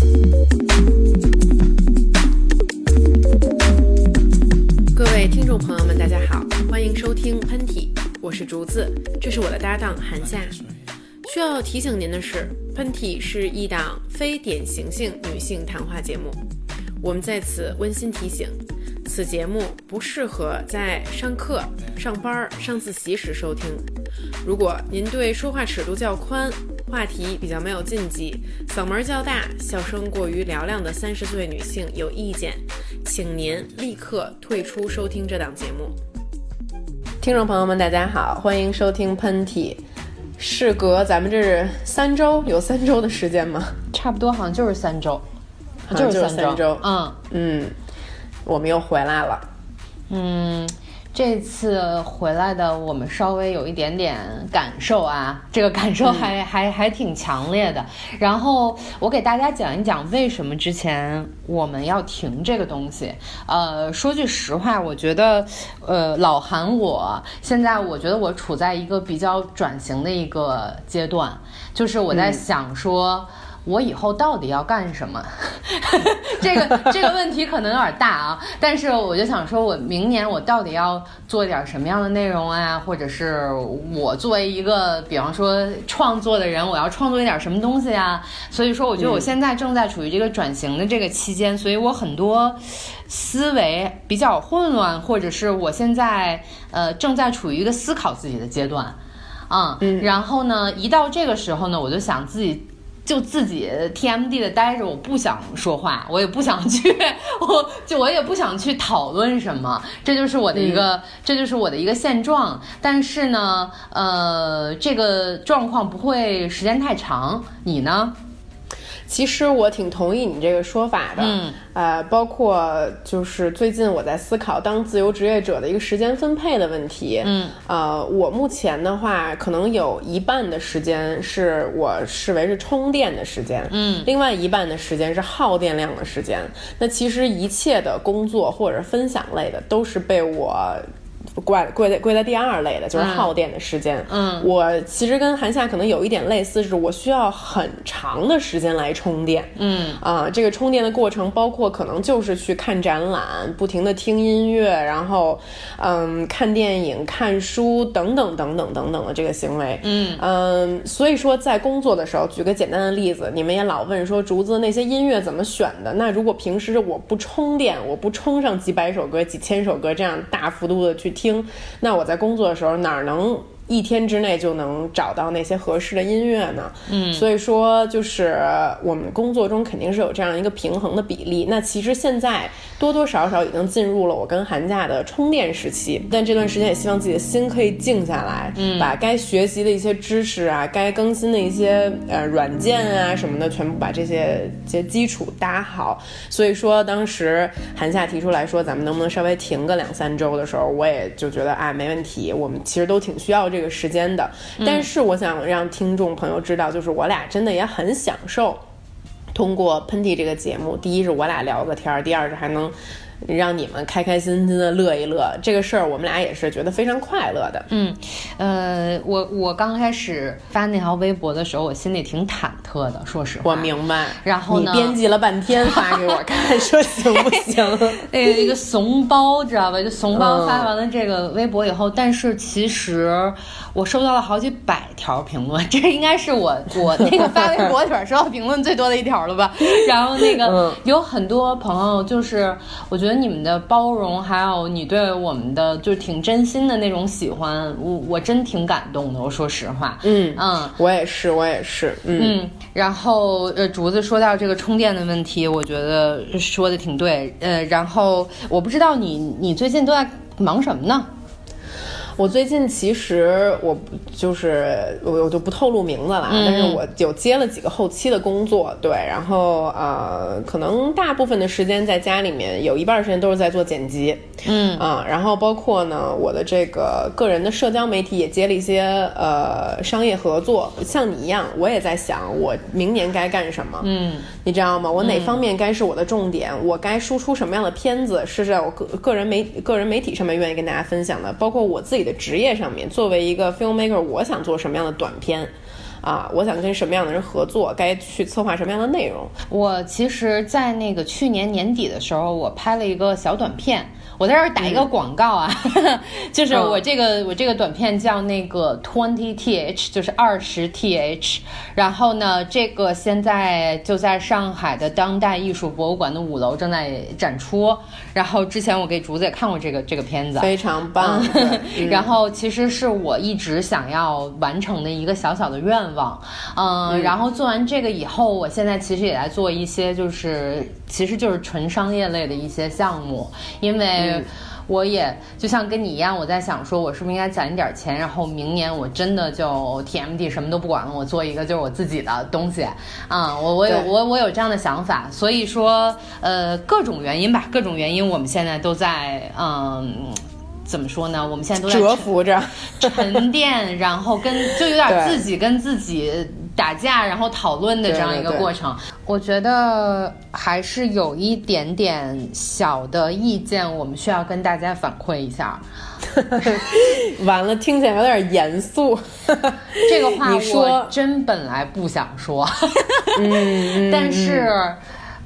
各位听众朋友们，大家好，欢迎收听喷嚏，我是竹子，这是我的搭档韩夏。需要提醒您的是，喷嚏是一档非典型性女性谈话节目，我们在此温馨提醒，此节目不适合在上课、上班、上自习时收听。如果您对说话尺度较宽、话题比较没有禁忌、嗓门较大、笑声过于嘹亮的三十岁女性有意见，请您立刻退出收听这档节目。听众朋友们，大家好，欢迎收听喷嚏。事隔咱们这是三周，有三周的时间吗？差不多，好像就是三周，好像就是三三周嗯嗯，我们又回来了。嗯，这次回来的我们稍微有一点点感受啊，这个感受还、还还挺强烈的。然后我给大家讲一讲为什么之前我们要停这个东西。呃，说句实话，我觉得，呃，老韩我现在我觉得我处在一个比较转型的一个阶段，就是我在想说。我以后到底要干什么？这个这个问题可能有点大啊，但是我就想说，我明年我到底要做点什么样的内容啊？或者是我作为一个比方说创作的人，我要创作一点什么东西啊？所以说，我觉得我现在正在处于这个转型的这个期间，所以我很多思维比较混乱，或者是我现在呃正在处于一个思考自己的阶段。啊、嗯然后呢，一到这个时候呢，我就想自己就自己 TMD 的待着，我不想说话，我也不想去，我就我也不想去讨论什么，这就是我的一个，这就是我的一个现状。但是呢，呃，这个状况不会时间太长，你呢？其实我挺同意你这个说法的，嗯，呃，包括就是最近我在思考当自由职业者的一个时间分配的问题，嗯，呃，我目前的话，可能有一半的时间是我视为是充电的时间，嗯，另外一半的时间是耗电量的时间。那其实一切的工作或者分享类的，都是被我。归归在归在第二类的，就是耗电的时间。嗯我其实跟韩夏可能有一点类似，是我需要很长的时间来充电。嗯啊、这个充电的过程包括可能就是去看展览，不停的听音乐，然后嗯看电影、看书等等等等等等的这个行为。嗯嗯，所以说在工作的时候，举个简单的例子，你们也老问说竹子那些音乐怎么选的？那如果平时我不充电，我不充上几百首歌、几千首歌这样大幅度的去听，那我在工作的时候哪能？一天之内就能找到那些合适的音乐呢？嗯所以说就是我们工作中肯定是有这样一个平衡的比例。那其实现在多多少少已经进入了我跟寒假的充电时期，但这段时间也希望自己的心可以静下来，嗯，把该学习的一些知识啊，该更新的一些呃软件啊什么的，全部把这些这些基础搭好。所以说当时寒假提出来说，咱们能不能稍微停个两三周的时候，我也就觉得哎没问题，我们其实都挺需要这个时间的。但是我想让听众朋友知道，就是我俩真的也很享受。通过喷嚏这个节目，第一是我俩聊个天儿，第二是还能让你们开开心心的乐一乐。这个事儿我们俩也是觉得非常快乐的。嗯，呃，我我刚开始发那条微博的时候，我心里挺忐忑的，说实话。我明白。然后呢 你编辑了半天发给我看，说行不行？那个一个怂包，知道吧？就怂包嗯发完了这个微博以后，但是其实我收到了好几百条评论，这应该是我我那个发微博里边收到评论最多的一条了吧？然后那个、嗯有很多朋友，就是我觉得你们的包容，还有你对我们的就是挺真心的那种喜欢，我我真挺感动的。我说实话，嗯嗯。我也是，我也是。嗯嗯，然后呃，竹子说到这个充电的问题，我觉得说的挺对。呃，然后我不知道你你最近都在忙什么呢？我最近其实我就是我我就不透露名字了，嗯但是我有接了几个后期的工作，对，然后呃，可能大部分的时间在家里面，有一半时间都是在做剪辑，嗯啊，然后包括呢，我的这个个人的社交媒体也接了一些呃商业合作，像你一样，我也在想我明年该干什么，嗯你知道吗？我哪方面该是我的重点？我该输出什么样的片子是在我个个人媒个人媒体上面愿意跟大家分享的？包括我自己的职业上面，作为一个 filmmaker，我想做什么样的短片？啊，我想跟什么样的人合作，该去策划什么样的内容。我其实，在那个去年年底的时候，我拍了一个小短片。我在这儿打一个广告啊，就是我这个我这个短片叫那个 twenty th，就是二十 th，然后呢，这个现在就在上海的当代艺术博物馆的五楼正在展出。然后之前我给竹子也看过这个这个片子，非常棒。然后其实是我一直想要完成的一个小小的愿望，嗯，然后做完这个以后，我现在其实也在做一些，就是其实就是纯商业类的一些项目，因为。我也就像跟你一样，我在想说，我是不是应该攒一点钱，然后明年我真的就 TMD 什么都不管了，我做一个就是我自己的东西啊！我我有我我有这样的想法，所以说呃各种原因吧，各种原因，我们现在都在嗯。怎么说呢？我们现在都在蛰伏着、沉淀，然后跟就有点自己跟自己打架，然后讨论的这样一个过程。我觉得还是有一点点小的意见，我们需要跟大家反馈一下。完了，听起来有点严肃。这个话 我真本来不想说，但是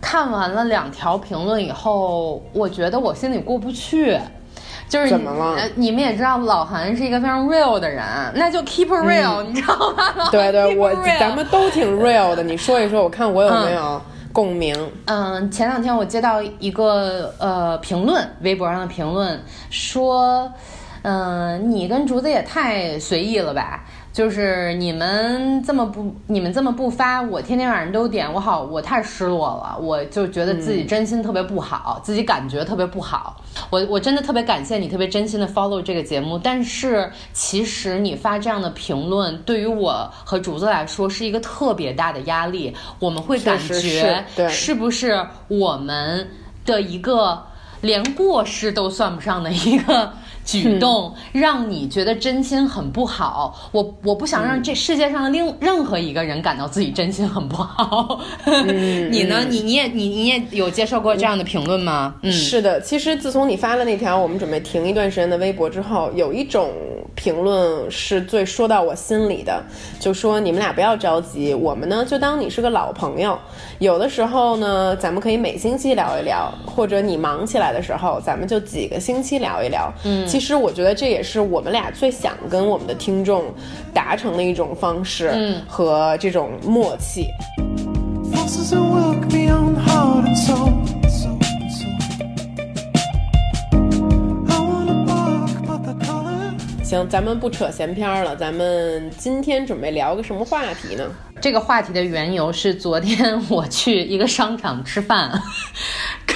看完了两条评论以后，我觉得我心里过不去。就是怎么了？你们也知道，老韩是一个非常 real 的人，那就 keep real，你知道吗？对对，我咱们都挺 real 的。你说一说，我看我有没有共鸣。嗯，前两天我接到一个呃评论，微博上的评论说，嗯，你跟竹子也太随意了吧。就是你们这么不，你们这么不发，我天天晚上都点，我好，我太失落了，我就觉得自己真心特别不好，自己感觉特别不好。我我真的特别感谢你，特别真心的 follow 这个节目。但是其实你发这样的评论，对于我和竹子来说是一个特别大的压力。我们会感觉是不是我们的一个连过失都算不上的一个。举动让你觉得真心很不好，我我不想让这世界上的另任何一个人感到自己真心很不好。你呢？你你也你你也有接受过这样的评论吗？嗯，是的。其实自从你发了那条我们准备停一段时间的微博之后，有一种评论是最说到我心里的，就说你们俩不要着急，我们呢就当你是个老朋友，有的时候呢咱们可以每星期聊一聊，或者你忙起来的时候，咱们就几个星期聊一聊。嗯。其实我觉得这也是我们俩最想跟我们的听众达成的一种方式和这种默契。行，咱们不扯闲篇了，咱们今天准备聊个什么话题呢？这个话题的缘由是昨天 我去一个商场吃饭，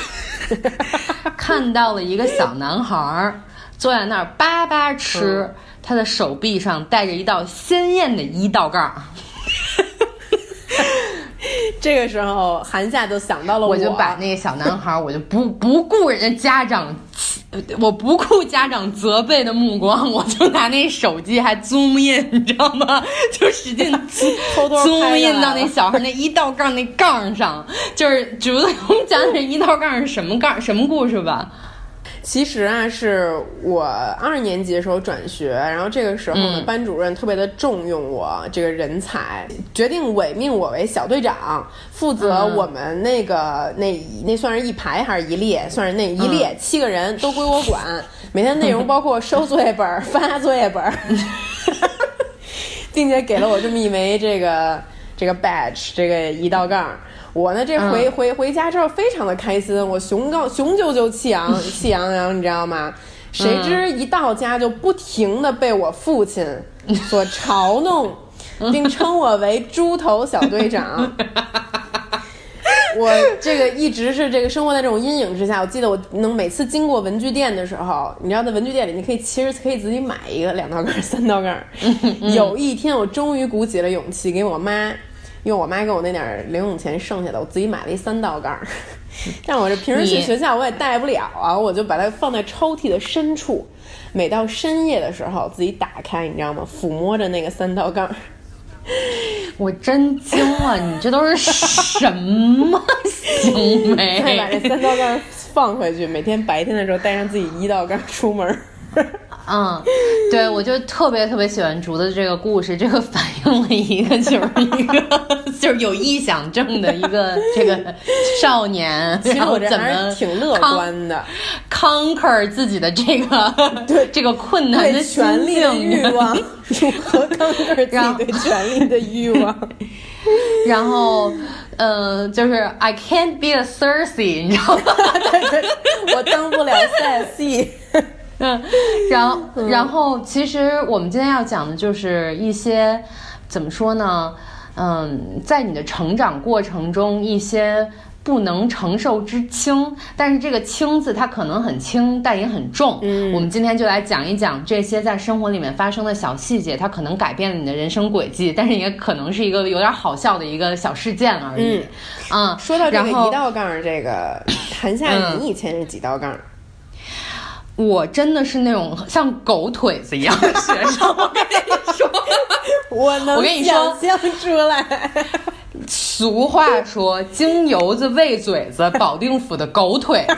看到了一个小男孩儿。坐在那儿叭叭吃，他的手臂上带着一道鲜艳的一道杠。这个时候，韩夏就想到了我，就把那个小男孩，我就不不顾人家家长，我不顾家长责备的目光，我就拿那手机还 zoom in，你知道吗？就使劲 偷偷 zoom in 到那小孩那一道杠那杠上，就是竹子我们讲讲一道杠是什么杠，什么故事吧。其实啊，是我二年级的时候转学，然后这个时候呢，班主任特别的重用我这个人才，决定委命我为小队长，负责我们那个那那算是一排还是一列，算是那一列七个人都归我管，每天内容包括收作业本、发作业本，并且给了我这么一枚这个这个 badge，这个一道杠。我呢，这回回回家之后非常的开心，我雄高雄赳赳气昂 气昂昂，你知道吗？谁知一到家就不停的被我父亲所嘲弄，并称我为猪头小队长。我这个一直是这个生活在这种阴影之下。我记得我能每次经过文具店的时候，你知道在文具店里你可以其实可以自己买一个两道杠三道杠。有一天我终于鼓起了勇气给我妈。因为我妈给我那点零用钱剩下的，我自己买了一三道杠。但我这平时去学校我也带不了啊，我就把它放在抽屉的深处。每到深夜的时候，自己打开，你知道吗？抚摸着那个三道杠，我真惊了！你这都是什么行为？再把这三道杠放回去，每天白天的时候带上自己一道杠出门。嗯，对，我就特别特别喜欢竹子这个故事，这个反映了一个就是一个就是有臆想症的一个这个少年，其实我这怎么挺乐观的，conquer 自己的这个 对这个困难的权利的欲，望，如何抗拒自己对权利的欲望？然后呃，就是 I can't be a Cersei，你知道吗？我当不了赛戏。嗯，然后，然后，其实我们今天要讲的就是一些怎么说呢？嗯，在你的成长过程中，一些不能承受之轻，但是这个“轻”字它可能很轻，但也很重。嗯我们今天就来讲一讲这些在生活里面发生的小细节，它可能改变了你的人生轨迹，但是也可能是一个有点好笑的一个小事件而已。嗯，说到这个一道杠儿，这个韩夏，嗯你以前是几道杠儿？我真的是那种像狗腿子一样的 学生，我跟你说。我能我跟你说想象出来。俗话说“京油子喂嘴子，保定府的狗腿子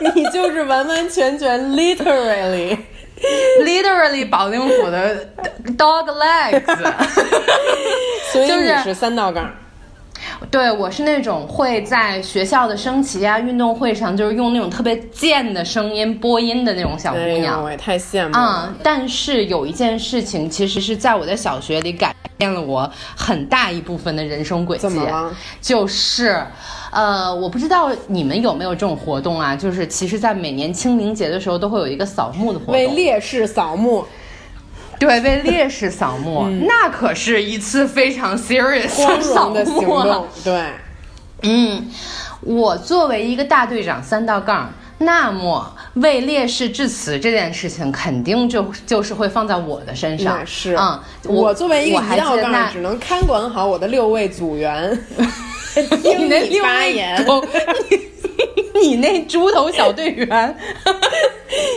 你就是完完全全 literally，”，literally 保定府的 dog legs。所以就是你是三道杠儿。对我是那种会在学校的升旗啊、运动会上，就是用那种特别贱的声音播音的那种小姑娘。我也太羡慕了。啊、但是有一件事情，其实是在我的小学里改变了我很大一部分的人生轨迹。怎么了？就是，呃，我不知道你们有没有这种活动啊？就是其实，在每年清明节的时候，都会有一个扫墓的活动为。烈士扫墓，对，为烈士扫墓，那可是一次非常 serious 光荣的行动。对，嗯，我作为一个大队长三道杠，那么为烈士致辞这件事情，肯定就就是会放在我的身上。那是。嗯，我作为一个我还一道杠只能看管好我的六位组员，听 你发言。你你那猪头小队员，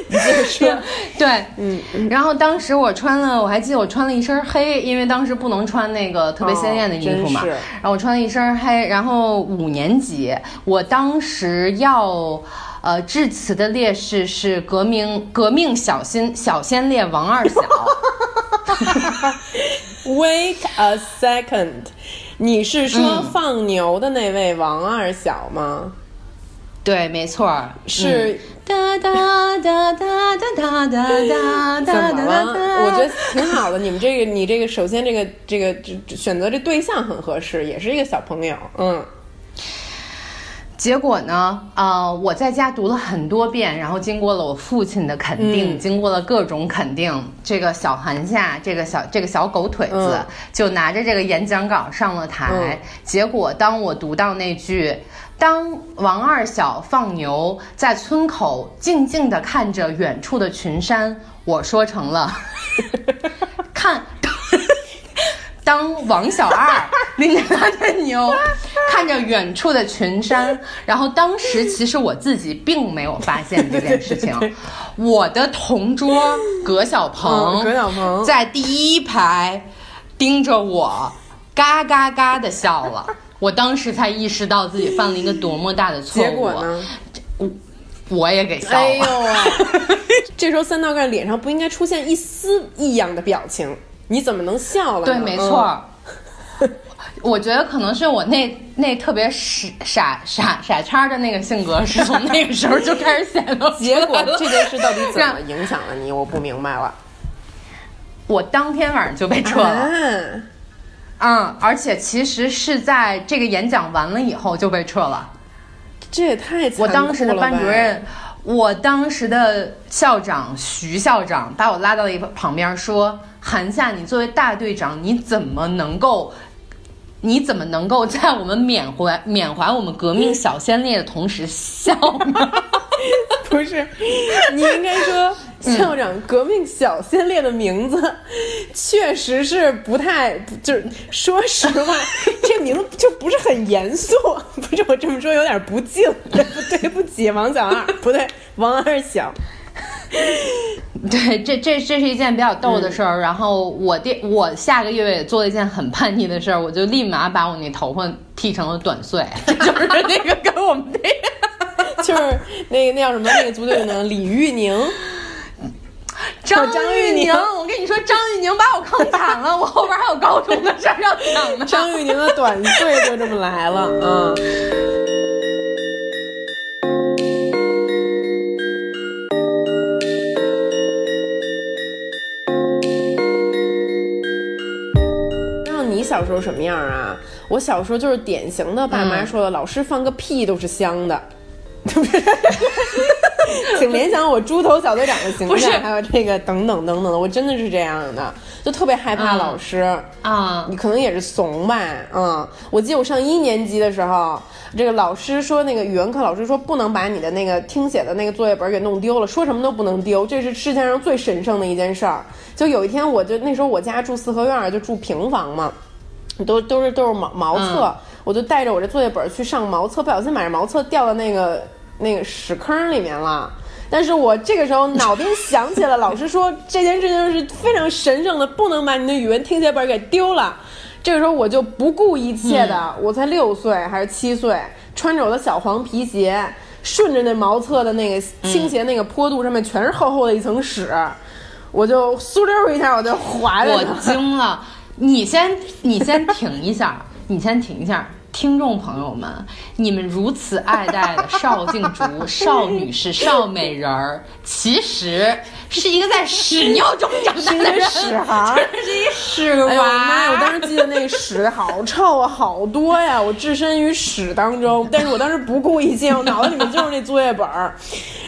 你接着说。对，嗯，然后当时我穿了，我还记得我穿了一身黑，因为当时不能穿那个特别鲜艳的衣服嘛，然后我穿了一身黑，然后五年级，我当时要。呃，致辞的烈士是革命革命小先小先烈王二小，Wait a second，你是说嗯放牛的那位王二小吗？对，没错，是哒哒哒哒哒哒哒哒怎哒么了？哒。我觉得挺好的。你们这个，你这个，首先这个这个选择这对象很合适，也是一个小朋友。嗯，结果呢，呃，我在家读了很多遍，然后经过了我父亲的肯定，嗯经过了各种肯定，这个小韩夏，这个小这个小狗腿子，嗯就拿着这个演讲稿上了台。嗯结果当我读到那句“当王二小放牛，在村口静静地看着远处的群山”，我说成了 看。当王小二拎着他的牛，看着远处的群山，然后当时其实我自己并没有发现这件事情。我的同桌葛小鹏，嗯葛小鹏在第一排盯着我，嘎嘎嘎的笑了。我当时才意识到自己犯了一个多么大的错误。结果呢？我也给笑了。哎呦喂！这时候三道杠脸上不应该出现一丝异样的表情，你怎么能笑了呢？对，没错儿。我觉得可能是我那那特别傻傻傻傻叉的那个性格，是从那个时候就开始显露结果这件事到底怎么影响了你？我不明白了。我当天晚上就被撤了。啊嗯，而且其实是在这个演讲完了以后就被撤了。这也太残酷我当时的班主任，我当时的校长徐校长把我拉到了一旁边说：“韩夏，你作为大队长，你怎么能够？” 你怎么能够在我们缅怀缅怀我们革命小先烈的同时笑呢？不是，你应该说校长革命小先烈的名字，确实是不太，就是说实话，这名字就不是很严肃。不是我这么说有点不敬，对不对不起王小二，不对王二小。对，这这这是一件比较逗的事儿。然后我第我下个月也做了一件很叛逆的事儿，我就立马把我那头发剃成了短碎，就是那个跟我们那个。就是那个那叫什么那个足球运动员李玉宁，张张玉宁我跟你说，张玉宁把我坑惨了，我后边还有高中的事儿要讲呢。张玉宁的短岁就这么来了，嗯。让你小时候什么样啊？我小时候就是典型的爸妈说的，老师放个屁都是香的。请联想我猪头小队长的形象，还有这个等等等等的，我真的是这样的，就特别害怕嗯老师。啊你可能也是怂吧，嗯，我记得我上一年级的时候，这个老师说，那个语文课老师说不能把你的那个听写的那个作业本给弄丢了，说什么都不能丢，这是世界上最神圣的一件事儿。就有一天，我就那时候我家住四合院儿，就住平房嘛，都都是都是毛毛厕，我就带着我这作业本去上茅厕，不小心把这毛厕掉到那个那个屎坑里面了。但是我这个时候脑边想起了老师说这件事情是非常神圣的，不能把你的语文听写本给丢了。这个时候我就不顾一切的，我才六岁还是七岁，穿着我的小黄皮鞋，顺着那茅厕的那个倾斜那个坡度上面全是厚厚的一层屎，我就嗖溜一下我就滑了我。惊了！你先，你先停一下，你先停一下。听众朋友们，你们如此爱戴的邵静竹、邵女士、邵美人儿，其实是一个在屎尿中长大的人，屎孩儿是一屎哎呦我的妈呀！我。当时记得那个屎好臭啊，好多呀！我置身于屎当中，但是我当时不顾一切，我脑子里面就是那作业本儿，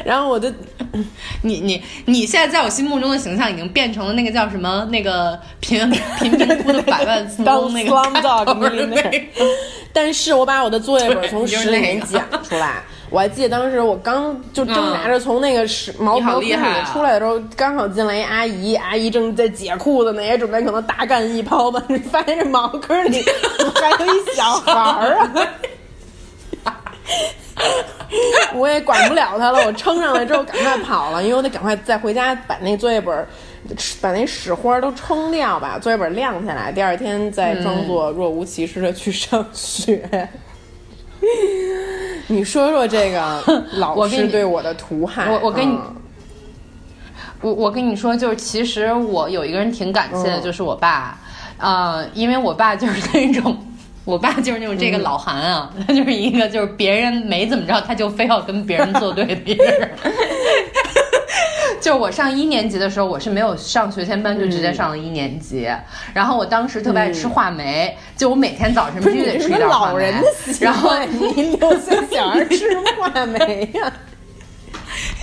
然后我就 你你你现在在我心目中的形象已经变成了那个叫什么那个贫贫民窟的百万富当翁那个 但是我把我的作业本从对屎里面就是那讲出来。我还记得当时我刚就挣扎着从那个屎毛你好毛坑里出来的时候，刚好进来一阿姨，阿姨正在解裤子呢，也准备可能大干一泡吧，发现这茅坑里 还有一小孩儿啊！我也管不了他了，我撑上来之后赶快跑了，因为我得赶快再回家把那作业本，把那屎花都冲掉，吧作业本儿晾下来，第二天再装作若无其事的去上学。你说说这个老师对我的屠害，我我跟你嗯我我跟你说，就是其实我有一个人挺感谢的，嗯就是我爸，呃，因为我爸就是那种。我爸就是那种这个嗯老韩啊，他就是一个就是别人没怎么着，他就非要跟别人作对的一个人。就是我上一年级的时候，我是没有上学前班，就直接上了一年级。然后我当时特别爱吃话梅，就我每天早晨必须得吃一点话梅老人的。然后惯，你六岁小孩吃话梅呀、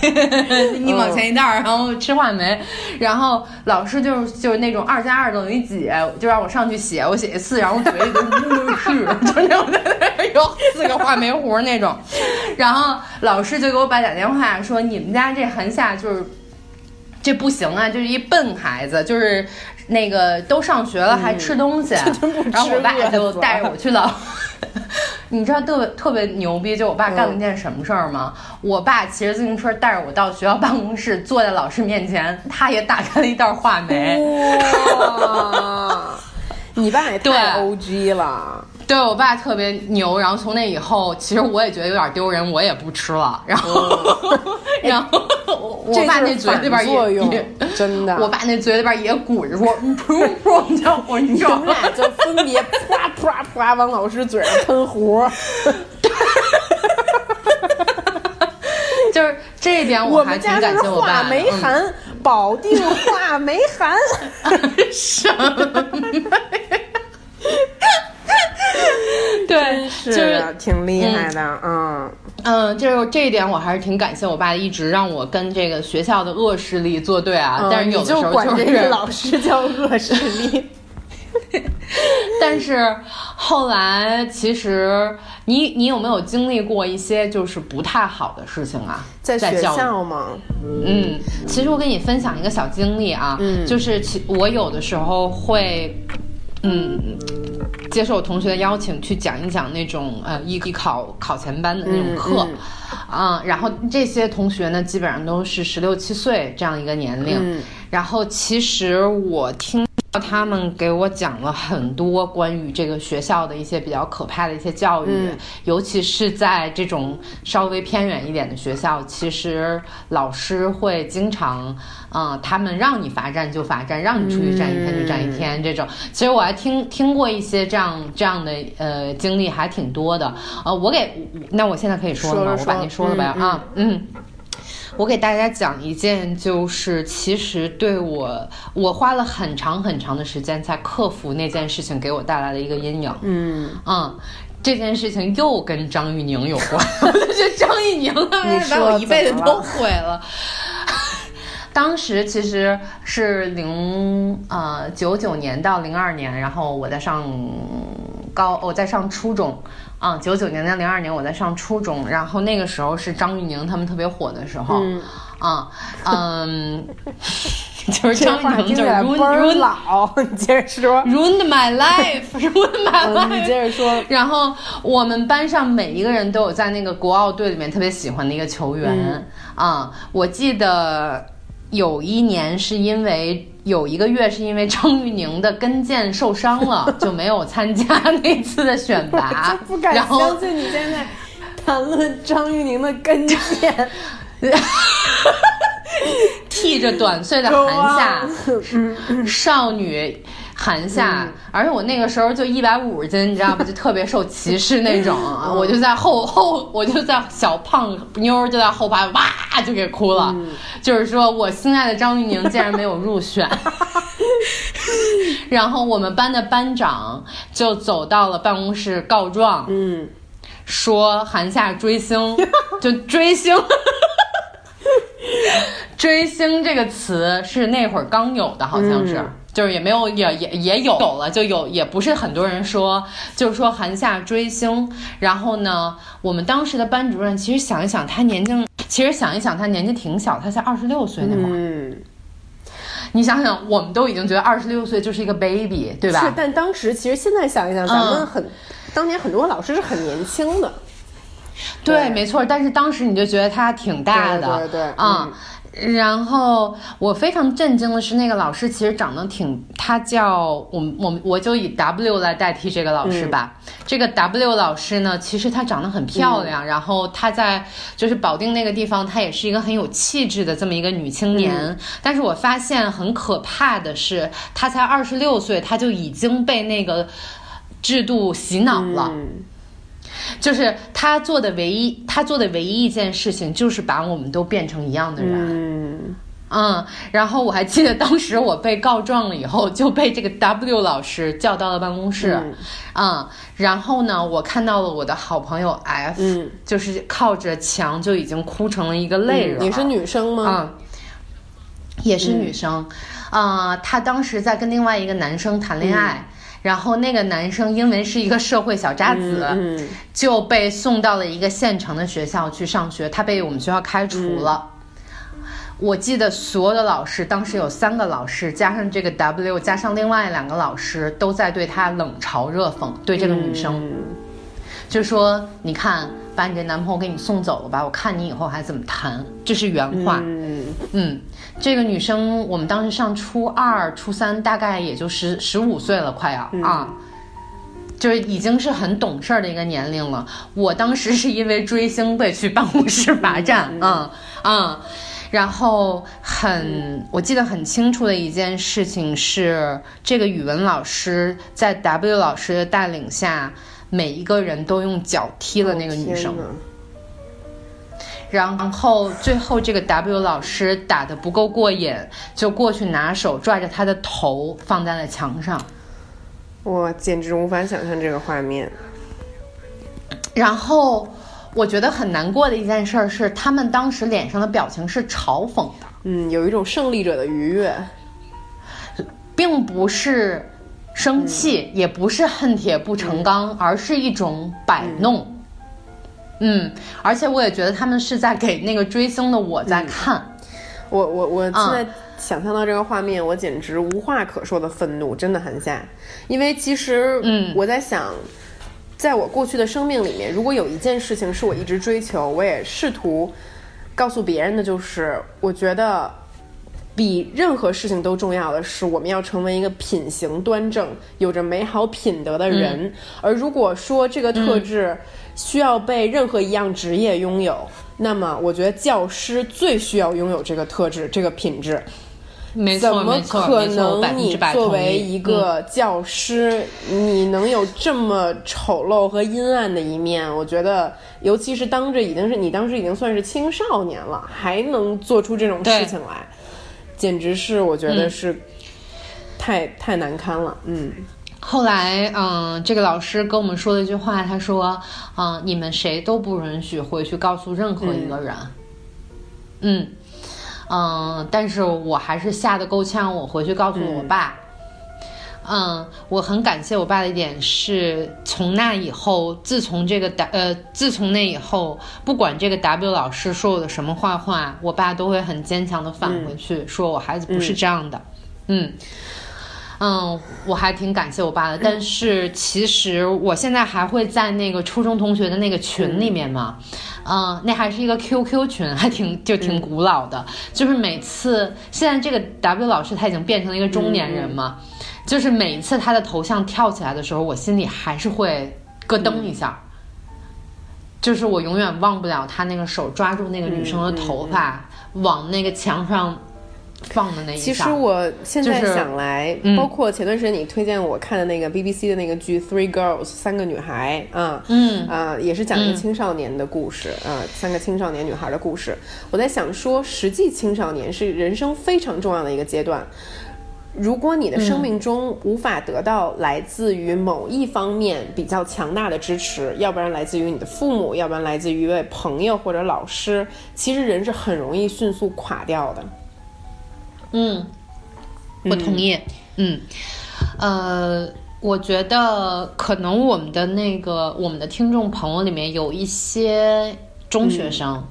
你往前一袋儿，然后吃话梅，然后老师就是就是那种二加二等于几，就让我上去写，我写一次，然后我嘴里就是 就那种有四个话梅糊那种，然后老师就给我爸打电话说你们家这韩夏就是。这不行啊，就是一笨孩子，就是那个都上学了还吃东西，然后我爸就带着我去了。你知道特别特别牛逼，就我爸干了一件什么事儿吗？我爸骑着自行车带着我到学校办公室，坐在老师面前，他也打开了一袋话梅。哇，你爸也太 O G 了。对我爸特别牛，然后从那以后，其实我也觉得有点丢人，我也不吃了。然后，然后我我爸那嘴里边也用也，真的。我爸那嘴里边也鼓着说，噗噗，叫我你叫们俩就分别啪 啪啪往老师嘴上喷壶。就是这一点我还挺感谢我爸保定话梅含。什么？对，是就是挺厉害的，嗯。嗯，就是这一点我还是挺感谢我爸，一直让我跟这个学校的恶势力作对啊。嗯但是有的时候你就管是这个老师叫恶势力。但是后来，其实你你有没有经历过一些就是不太好的事情啊？在学校吗？嗯，其实我跟你分享一个小经历啊，嗯就是其我有的时候会，嗯，接受同学的邀请去讲一讲那种呃艺艺考考前班的那种课，嗯。啊、然后这些同学呢，基本上都是十六七岁这样一个年龄，嗯。然后其实我听他们给我讲了很多关于这个学校的一些比较可怕的一些教育，嗯尤其是在这种稍微偏远一点的学校，其实老师会经常，嗯、他们让你罚站就罚站，让你出去站一天就站一天，这种。其实我还听听过一些这样这样的呃经历，还挺多的。呃，我给那我现在可以说了吗？我把那说了吧嗯啊，嗯。我给大家讲一件，就是其实对我，我花了很长很长的时间才克服那件事情给我带来的一个阴影。嗯，嗯，这件事情又跟张玉宁有关，我就觉得张玉宁把我一辈子都毁了。当时其实是零呃九九年到零二年，然后我在上高，我在上初中。啊，九九年到零二年我在上初中，然后那个时候是张玉宁他们特别火的时候，嗯啊，嗯，就是张玉宁就是话听起来倍儿老，你接着说。ruined my life，ruined my 嗯 life，你接着说。然后我们班上每一个人都有在那个国奥队里面特别喜欢的一个球员嗯啊、我记得有一年是因为有一个月是因为张玉宁的跟腱受伤了，就没有参加那次的选拔。真不敢然后相信你现在谈论张玉宁的跟腱。剃着短碎的 寒夏，少女韩夏，而且我那个时候就一百五十斤，你知道吗？就特别受歧视那种，我就在后后，我就在小胖妞就在后排哇就给哭了，就是说我心爱的张玉宁竟然没有入选。然后我们班的班长就走到了办公室告状，嗯，说韩夏追星，就追星。追星这个词是那会儿刚有的，好像是，嗯就是也没有也也也有有了，就有也不是很多人说，就是说韩夏追星。然后呢，我们当时的班主任其实想一想，他年纪其实想一想，他年纪挺小，他才二十六岁那会儿。嗯，你想想，我们都已经觉得二十六岁就是一个 baby，对吧？是，但当时其实现在想一想，咱们嗯很，当年很多老师是很年轻的。对，对没错。但是当时你就觉得他挺大的，对对对啊。然后我非常震惊的是，那个老师其实长得挺，他叫我们我们我就以 W 来代替这个老师吧。这个 W 老师呢，其实她长得很漂亮，然后她在就是保定那个地方，她也是一个很有气质的这么一个女青年。但是我发现很可怕的是，她才二十六岁，她就已经被那个制度洗脑了。嗯就是他做的唯一，他做的唯一一件事情，就是把我们都变成一样的人。嗯，嗯，然后我还记得当时我被告状了以后，就被这个 W 老师叫到了办公室。嗯然后呢，我看到了我的好朋友 F，、嗯就是靠着墙就已经哭成了一个泪人。你是女生吗？嗯，也是女生，啊、她当时在跟另外一个男生谈恋爱。然后那个男生因为是一个社会小渣子，嗯就被送到了一个县城的学校去上学，他被我们学校开除了。我记得所有的老师，当时有三个老师，加上这个 W，加上另外两个老师，都在对他冷嘲热讽，对这个女生，嗯就说：“你看，把你这男朋友给你送走了吧，我看你以后还怎么谈。”这是原话。嗯嗯，这个女生我们当时上初二、初三，大概也就十十五岁了，快要、啊，就是已经是很懂事儿的一个年龄了。我当时是因为追星被去办公室罚站，嗯嗯。然后很，我记得很清楚的一件事情是，这个语文老师在 W 老师的带领下，每一个人都用脚踢了那个女生。然后最后这个 W 老师打的不够过瘾，就过去拿手拽着他的头放在了墙上，我简直无法想象这个画面。然后我觉得很难过的一件事儿是，他们当时脸上的表情是嘲讽的，嗯，有一种胜利者的愉悦。并不是生气，也不是恨铁不成钢，而是一种摆弄。嗯，而且我也觉得他们是在给那个追星的我在看。我我我现嗯在想象到这个画面，我简直无话可说的愤怒，真的韩夏。因为其实，嗯我在想，在我过去的生命里面，如果有一件事情是我一直追求，我也试图告诉别人的，就是我觉得比任何事情都重要的是，我们要成为一个品行端正、有着美好品德的人。而如果说这个特质需要被任何一样职业拥有，那么我觉得教师最需要拥有这个特质、这个品质。没怎么错没错可能你作为一个教师，你能有这么丑陋和阴暗的一面？我觉得，尤其是当着已经是你当时已经算是青少年了，还能做出这种事情来，简直是我觉得嗯是太、太难堪了。嗯，后来，嗯，这个老师跟我们说了一句话，他说，嗯，你们谁都不允许回去告诉任何一个人。嗯嗯，但是我还是吓得够呛，我回去告诉了我爸。嗯，我很感谢我爸的一点是，从那以后，自从这个 W 呃，自从那以后，不管这个 W 老师说我的什么坏话，我爸都会很坚强的返回去，说我孩子不是这样的。嗯嗯，我还挺感谢我爸的，但是其实我现在还会在那个初中同学的那个群里面嘛，嗯，那还是一个 QQ 群，还挺就挺古老的，就是每次现在这个 W 老师他已经变成了一个中年人嘛，就是每次他的头像跳起来的时候，我心里还是会咯噔一下。就是我永远忘不了他那个手抓住那个女生的头发，往那个墙上放的那一下。其实我现在就是想来，嗯包括前段时间你推荐我看的那个 BBC 的那个剧《Three Girls》三个女孩啊，嗯啊、也是讲一个嗯青少年的故事啊、三个青少年女孩的故事。我在想说，实际青少年是人生非常重要的一个阶段。如果你的生命中无法得到来自于某一方面比较强大的支持，要不然来自于你的父母，要不然来自于一位朋友或者老师，其实人是很容易迅速垮掉的。嗯，我同意。嗯，呃，我觉得可能我们的那个我们的听众朋友里面有一些中学生，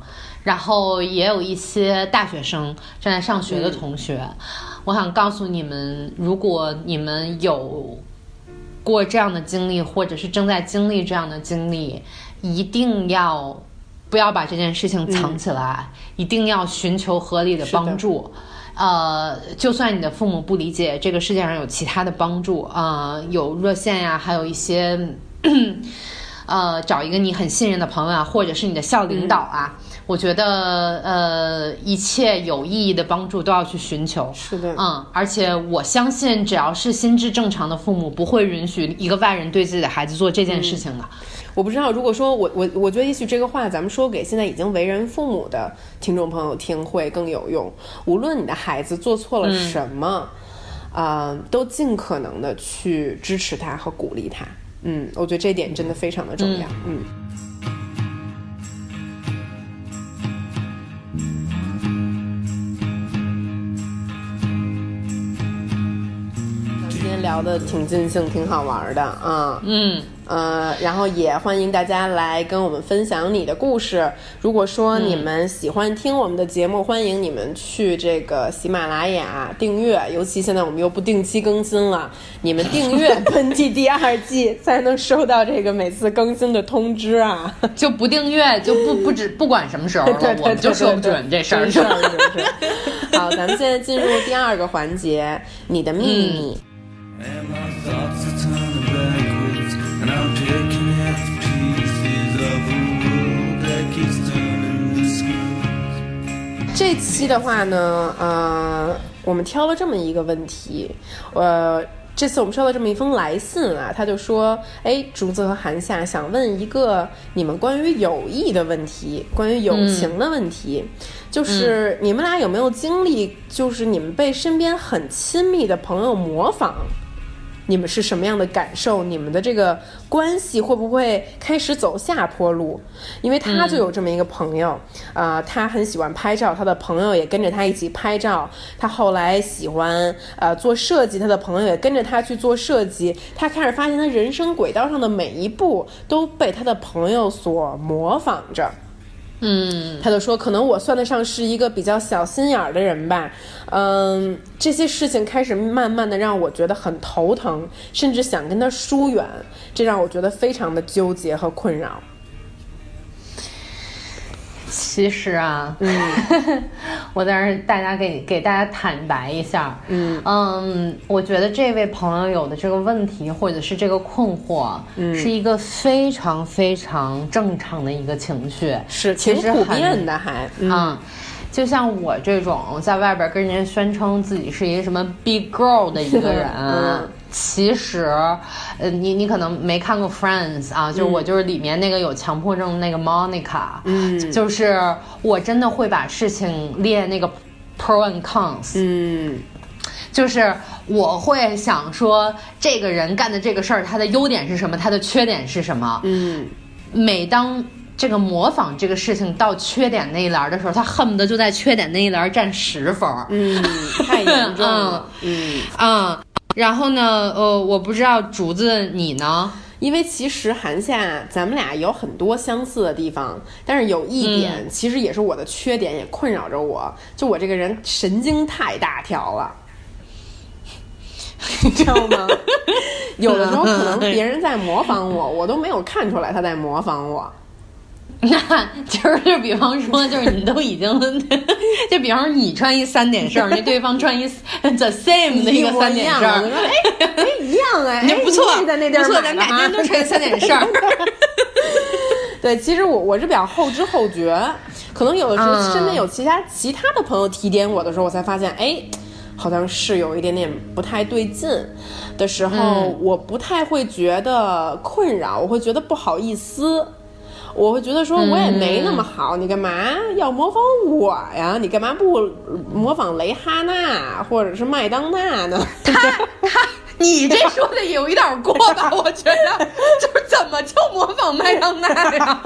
然后也有一些大学生正在上学的同学。我想告诉你们，如果你们有过这样的经历，或者是正在经历这样的经历，一定要不要把这件事情藏起来，一定要寻求合理的帮助。呃，就算你的父母不理解，这个世界上有其他的帮助啊、呃有热线呀，还有一些，呃，找一个你很信任的朋友啊，或者是你的校领导啊。我觉得，呃，一切有意义的帮助都要去寻求。是的，嗯，而且我相信，只要是心智正常的父母，不会允许一个外人对自己的孩子做这件事情的。我不知道，如果说我我我觉得也许这个话咱们说给现在已经为人父母的听众朋友听会更有用。无论你的孩子做错了什么，啊、都尽可能的去支持他和鼓励他。嗯，我觉得这点真的非常的重要。嗯。今天聊的挺尽兴，挺好玩的啊。嗯，呃，然后也欢迎大家来跟我们分享你的故事。如果说你们喜欢听我们的节目，欢迎你们去这个喜马拉雅订阅。尤其现在我们又不定期更新了，你们订阅本季第二季才能收到这个每次更新的通知啊。就不订阅就不不止不管什么时候了，对对我们就说不准这事儿这是？是不是？好，咱们现在进入第二个环节，你的秘密。这期的话呢，呃，我们挑了这么一个问题，呃，这次我们收到这么一封来信啊，他就说，哎，竹子和韩夏想问一个你们关于友谊的问题，关于友情的问题，就是你们俩有没有经历，就是你们被身边很亲密的朋友模仿？你们是什么样的感受？你们的这个关系会不会开始走下坡路？因为他就有这么一个朋友，啊、他很喜欢拍照，他的朋友也跟着他一起拍照。他后来喜欢呃做设计，他的朋友也跟着他去做设计。他开始发现，他人生轨道上的每一步都被他的朋友所模仿着。嗯，他就说，可能我算得上是一个比较小心眼儿的人吧，嗯，这些事情开始慢慢的让我觉得很头疼，甚至想跟他疏远，这让我觉得非常的纠结和困扰。其其实啊，嗯，我在这儿大家给给大家坦白一下，嗯。嗯，我觉得这位朋友有的这个问题或者是这个困惑，嗯。是一个非常非常正常的一个情绪，是其实很遍的还，嗯。啊、就像我这种在外边跟人家宣称自己是一个什么 big girl 的一个人，嗯其实，呃，你你可能没看过 Friends 啊，就是我就是里面那个有强迫症的那个 Monica，嗯。就是我真的会把事情列那个 pro and cons，、嗯。就是我会想说这个人干的这个事儿，他的优点是什么，他的缺点是什么，嗯。每当这个模仿这个事情到缺点那一栏的时候，他恨不得就在缺点那一栏占十分儿。嗯，太严重了，嗯。嗯，然后呢，呃，我不知道竹子你呢？因为其实韩夏咱们俩有很多相似的地方，但是有一点、其实也是我的缺点，也困扰着我，就我这个人神经太大条了，你知道吗？有的时候可能 别人在模仿我，我都没有看出来他在模仿我。那就是比方说，就是你都已经，就比方说你穿一三点式儿，那对方穿一 the same 的一个三点式儿我就，说哎哎一样哎，不错，你也在那地儿不错，咱们俩今天都穿三点式儿。对，其实我我是比较后知后觉，可能有的时候嗯身边有其他其他的朋友提点我的时候，我才发现，哎，好像是有一点点不太对劲的时候，嗯我不太会觉得困扰，我会觉得不好意思。我会觉得说，我也没那么好，你干嘛要模仿我呀？你干嘛不模仿蕾哈娜或者是麦当娜呢？他他，你这说的有一点过吧？我觉得，就是怎么就模仿麦当娜呀？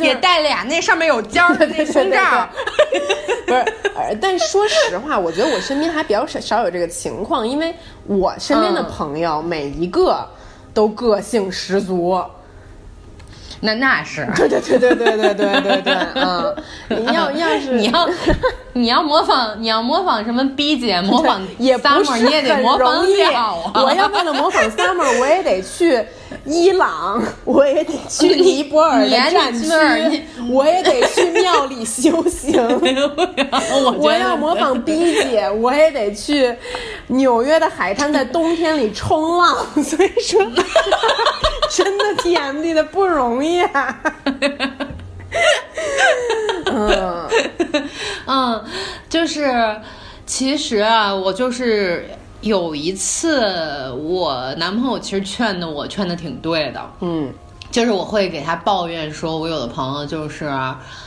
也带俩那上面有尖儿的那胸罩。不是，呃，但说实话，我觉得我身边还比较少少有这个情况，因为我身边的嗯朋友每一个都个性十足。那那是，对对对对对对对对对，嗯，你要要是你要 你要模仿，你要模仿什么 B 姐，模仿也不 Summer，是你也得很模仿。了啊。我要为了模仿 Summer，我也得去 伊朗，我也得去尼泊尔的你战尼泊尔你区，我也得去庙里修行。我我要模仿 B 姐，我也得去纽约的海滩，在冬天里冲浪。所以说，真的 TMD 的不容易啊。嗯，嗯，就是其实啊，我就是有一次，我男朋友其实劝的我劝的挺对的，嗯就是我会给他抱怨说，我有的朋友就是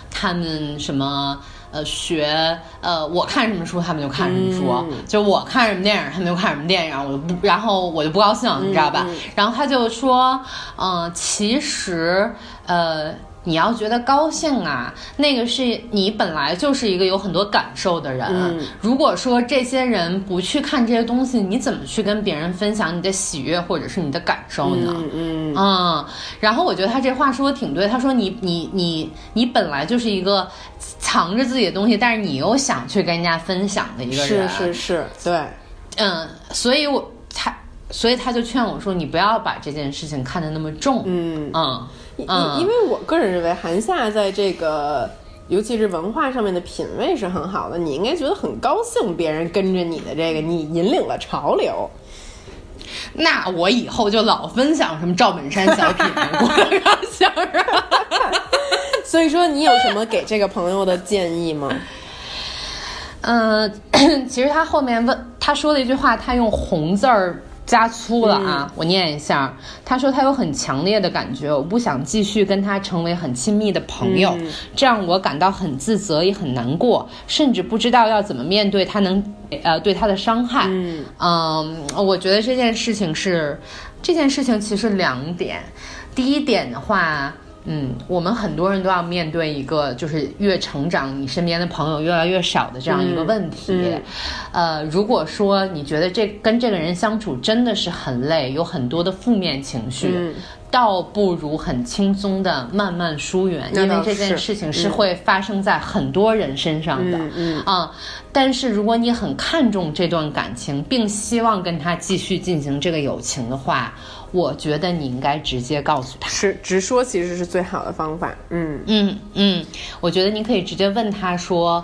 他们什么。呃，学呃，我看什么书，他们就看什么书；嗯就我看什么电影，他们就看什么电影。我就不，然后我就不高兴，你知道吧？嗯然后他就说，嗯、其实呃，你要觉得高兴啊，那个是你本来就是一个有很多感受的人。嗯如果说这些人不去看这些东西，你怎么去跟别人分享你的喜悦或者是你的感受呢？嗯嗯嗯，然后我觉得他这话说的挺对。他说你你你你本来就是一个藏着自己的东西，但是你又想去跟人家分享的一个是人。是是，对，嗯，所以我他所以他就劝我说，你不要把这件事情看得那么重。嗯。嗯因嗯因为我个人认为韩夏在这个，尤其是文化上面的品味是很好的，你应该觉得很高兴，别人跟着你的这个，你引领了潮流。那我以后就老分享什么赵本山小品、郭德纲相声。所以说，你有什么给这个朋友的建议吗？嗯，其实他后面问他说了一句话，他用红字儿加粗了啊，我念一下。他说他有很强烈的感觉，我不想继续跟他成为很亲密的朋友，这样我感到很自责，也很难过，甚至不知道要怎么面对他能呃对他的伤害。嗯嗯，我觉得这件事情是这件事情其实两点，第一点的话。嗯，我们很多人都要面对一个，就是越成长，你身边的朋友越来越少的这样一个问题。嗯呃，如果说你觉得这跟这个人相处真的是很累，有很多的负面情绪，嗯倒不如很轻松的慢慢疏远，因为这件事情是会发生在很多人身上的。嗯嗯啊、但是如果你很看重这段感情，并希望跟他继续进行这个友情的话，我觉得你应该直接告诉他。是直说其实是最好的方法。嗯嗯嗯，我觉得你可以直接问他说。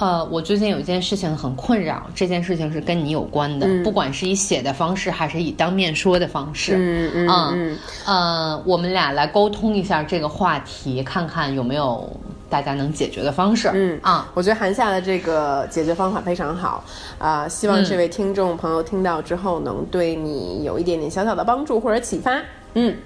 呃，我最近有一件事情很困扰，这件事情是跟你有关的，不管是以写的方式还是以当面说的方式，嗯嗯嗯，呃，我们俩来沟通一下这个话题，看看有没有大家能解决的方式。嗯啊，我觉得韩夏的这个解决方法非常好啊、希望这位听众朋友听到之后能对你有一点点小小的帮助或者启发。嗯，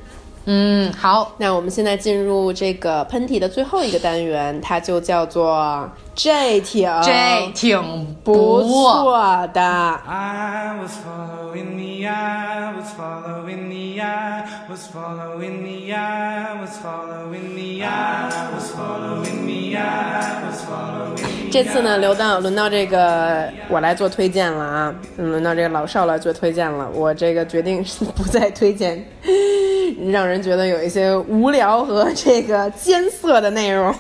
嗯，好，那我们现在进入这个喷嚏的最后一个单元，它就叫做这挺这挺不错。的。I was following the eye, was following the eye, was following the eye, was following the eye, was following the eye, was following the 这次呢，轮到轮到这个我来做推荐了啊，嗯轮到这个老邵来做推荐了。我这个决定是不再推荐，让人觉得有一些无聊和这个艰涩的内容。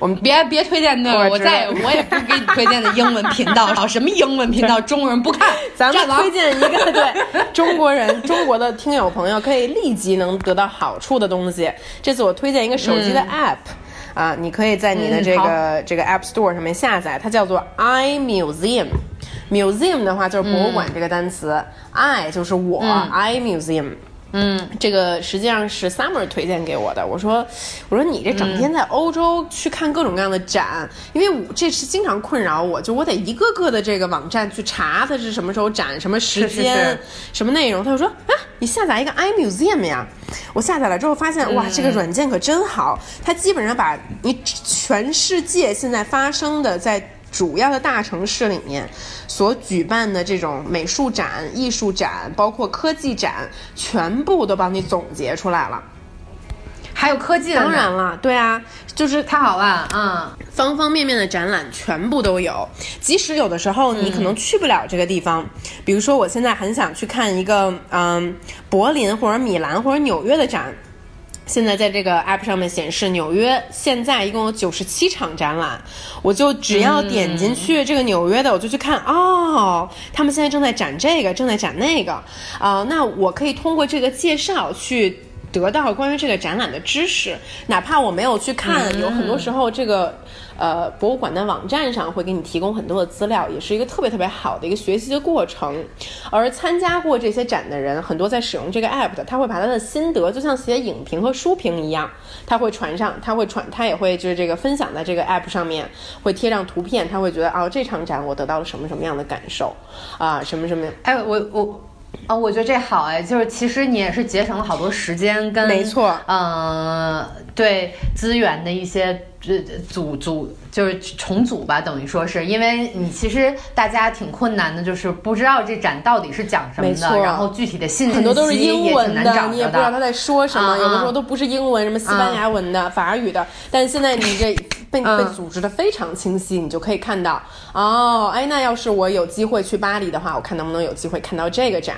我们别别推荐那个，我再我也不给你推荐的英文频道，好什么英文频道，中国人不看。咱们推荐一个对中国人、中国的听友朋友可以立即能得到好处的东西。这次我推荐一个手机的 App，、啊，你可以在你的嗯这个、这个 App Store 上面下载，它叫做 iMuseum。Museum 的话就是博物馆这个单词、i 就是我、iMuseum。嗯，这个实际上是 Summer 推荐给我的。我说，我说你这整天在欧洲去看各种各样的展，因为我这是经常困扰我，就我得一个个的这个网站去查它是什么时候展、什么时是是间、是什么内容。他就说啊，你下载一个 iMuseum 呀。我下载了之后发现，哇，这个软件可真好，它基本上把你全世界现在发生的在。主要的大城市里面所举办的这种美术展、艺术展，包括科技展，全部都帮你总结出来了。还有科技的，当然了，对啊，就是太好了，嗯。方方面面的展览全部都有。即使有的时候你可能去不了这个地方，比如说我现在很想去看一个嗯柏林或者米兰或者纽约的展。现在在这个 app 上面显示，纽约现在一共有九十七场展览，我就只要点进去这个纽约的，我就去看哦，他们现在正在展这个，正在展那个，啊、那我可以通过这个介绍去得到关于这个展览的知识，哪怕我没有去看，有很多时候这个呃博物馆的网站上会给你提供很多的资料，也是一个特别特别好的一个学习的过程。而参加过这些展的人，很多在使用这个 app 的，他会把他的心得，就像写影评和书评一样，他会传上，他会传，他也会就是这个分享在这个 app 上面，会贴上图片，他会觉得哦，这场展我得到了什么什么样的感受啊，什么什么。哎，我我。啊、我觉得这好哎，就是其实你也是节省了好多时间跟没错嗯、对资源的一些呃组组就是重组吧，等于说是因为你其实大家挺困难的，就是不知道这展到底是讲什么的，然后具体的信息很多都是英文的你也。不知道他在说什么，啊有的时候都不是英文，什么西班牙文的、法语的。但是现在你这被、嗯被组织的非常清晰，你就可以看到哦，哎，那要是我有机会去巴黎的话，我看能不能有机会看到这个展。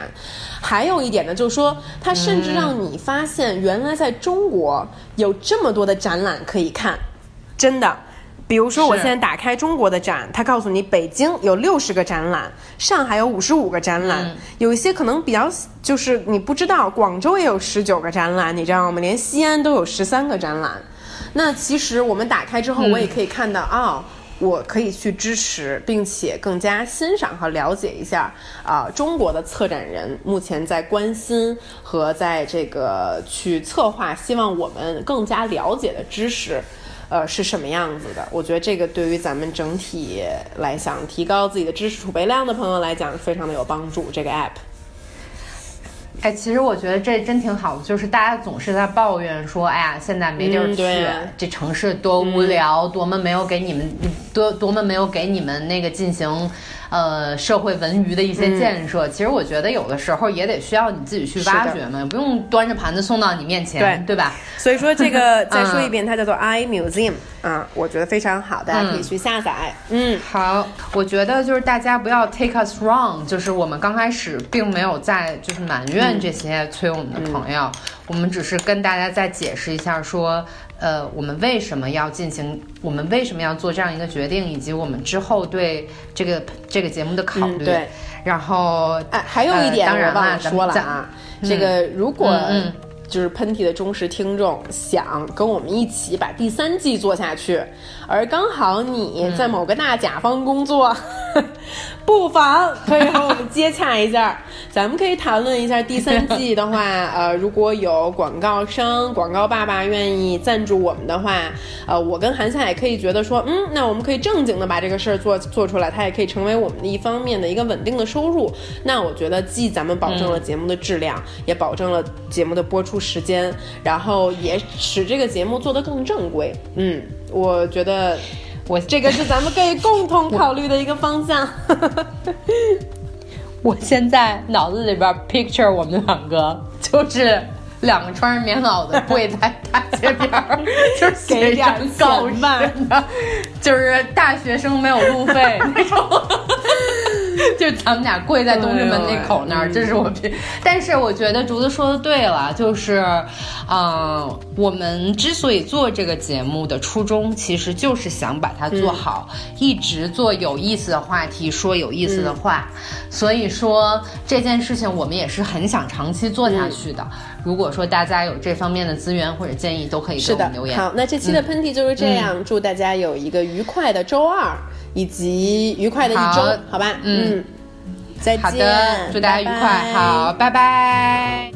还有一点呢，就是说它甚至让你发现，原来在中国有这么多的展览可以看，真的。比如说，我现在打开中国的展，它告诉你北京有六十个展览，上海有五十五个展览，有一些可能比较就是你不知道，广州也有十九个展览，你知道吗？连西安都有十三个展览。那其实我们打开之后，我也可以看到啊、我可以去支持，并且更加欣赏和了解一下啊、中国的策展人目前在关心和在这个去策划，希望我们更加了解的知识。呃，是什么样子的？我觉得这个对于咱们整体来想提高自己的知识储备量的朋友来讲，非常的有帮助。这个 app，哎，其实我觉得这真挺好的，就是大家总是在抱怨说，哎呀，现在没地儿去，嗯这城市多无聊，多么没有给你们多多么没有给你们那个进行呃社会文娱的一些建设。其实我觉得有的时候也得需要你自己去挖掘嘛，不用端着盘子送到你面前，对。对吧？所以说这个 再说一遍，它叫做 iMuseum 啊，我觉得非常好，大家可以嗯去下载。嗯，好，我觉得就是大家不要 take us wrong，就是我们刚开始并没有在就是埋怨这些催我们的朋友，我们只是跟大家再解释一下说，呃，我们为什么要进行，我们为什么要做这样一个决定，以及我们之后对这个这个节目的考虑。嗯对，然后哎，还有一点呃当然我忘了说了啊，这个如果就是喷嚏的忠实听众想跟我们一起把第三季做下去，而刚好你在某个大甲方工作，不妨可以和我们接洽一下，咱们可以谈论一下第三季的话，呃，如果有广告商、广告爸爸愿意赞助我们的话，呃，我跟韩夏也可以觉得说，嗯，那我们可以正经的把这个事儿做做出来，它也可以成为我们的一方面的一个稳定的收入。那我觉得，既咱们保证了节目的质量，也保证了节目的播出时间，然后也使这个节目做得更正规。嗯，我觉得我这个是咱们可以共同考虑的一个方向。我现在脑子里边 picture 我们两个就是两个穿着棉袄的跪在大街边儿，就是 给点学生告钱吧示的，就是大学生没有路费那种。就是咱们俩跪在东直门那口那儿，这是我平。但是我觉得竹子说的对了，就是，嗯、我们之所以做这个节目的初衷，其实就是想把它做好，一直做有意思的话题，说有意思的话。所以说这件事情，我们也是很想长期做下去的。如果说大家有这方面的资源或者建议，都可以给我们留，言。好，那这期的喷嚏就是这样，祝大家有一个愉快的周二，以及愉快的一周好吧？嗯。再见祝大家愉快好拜拜。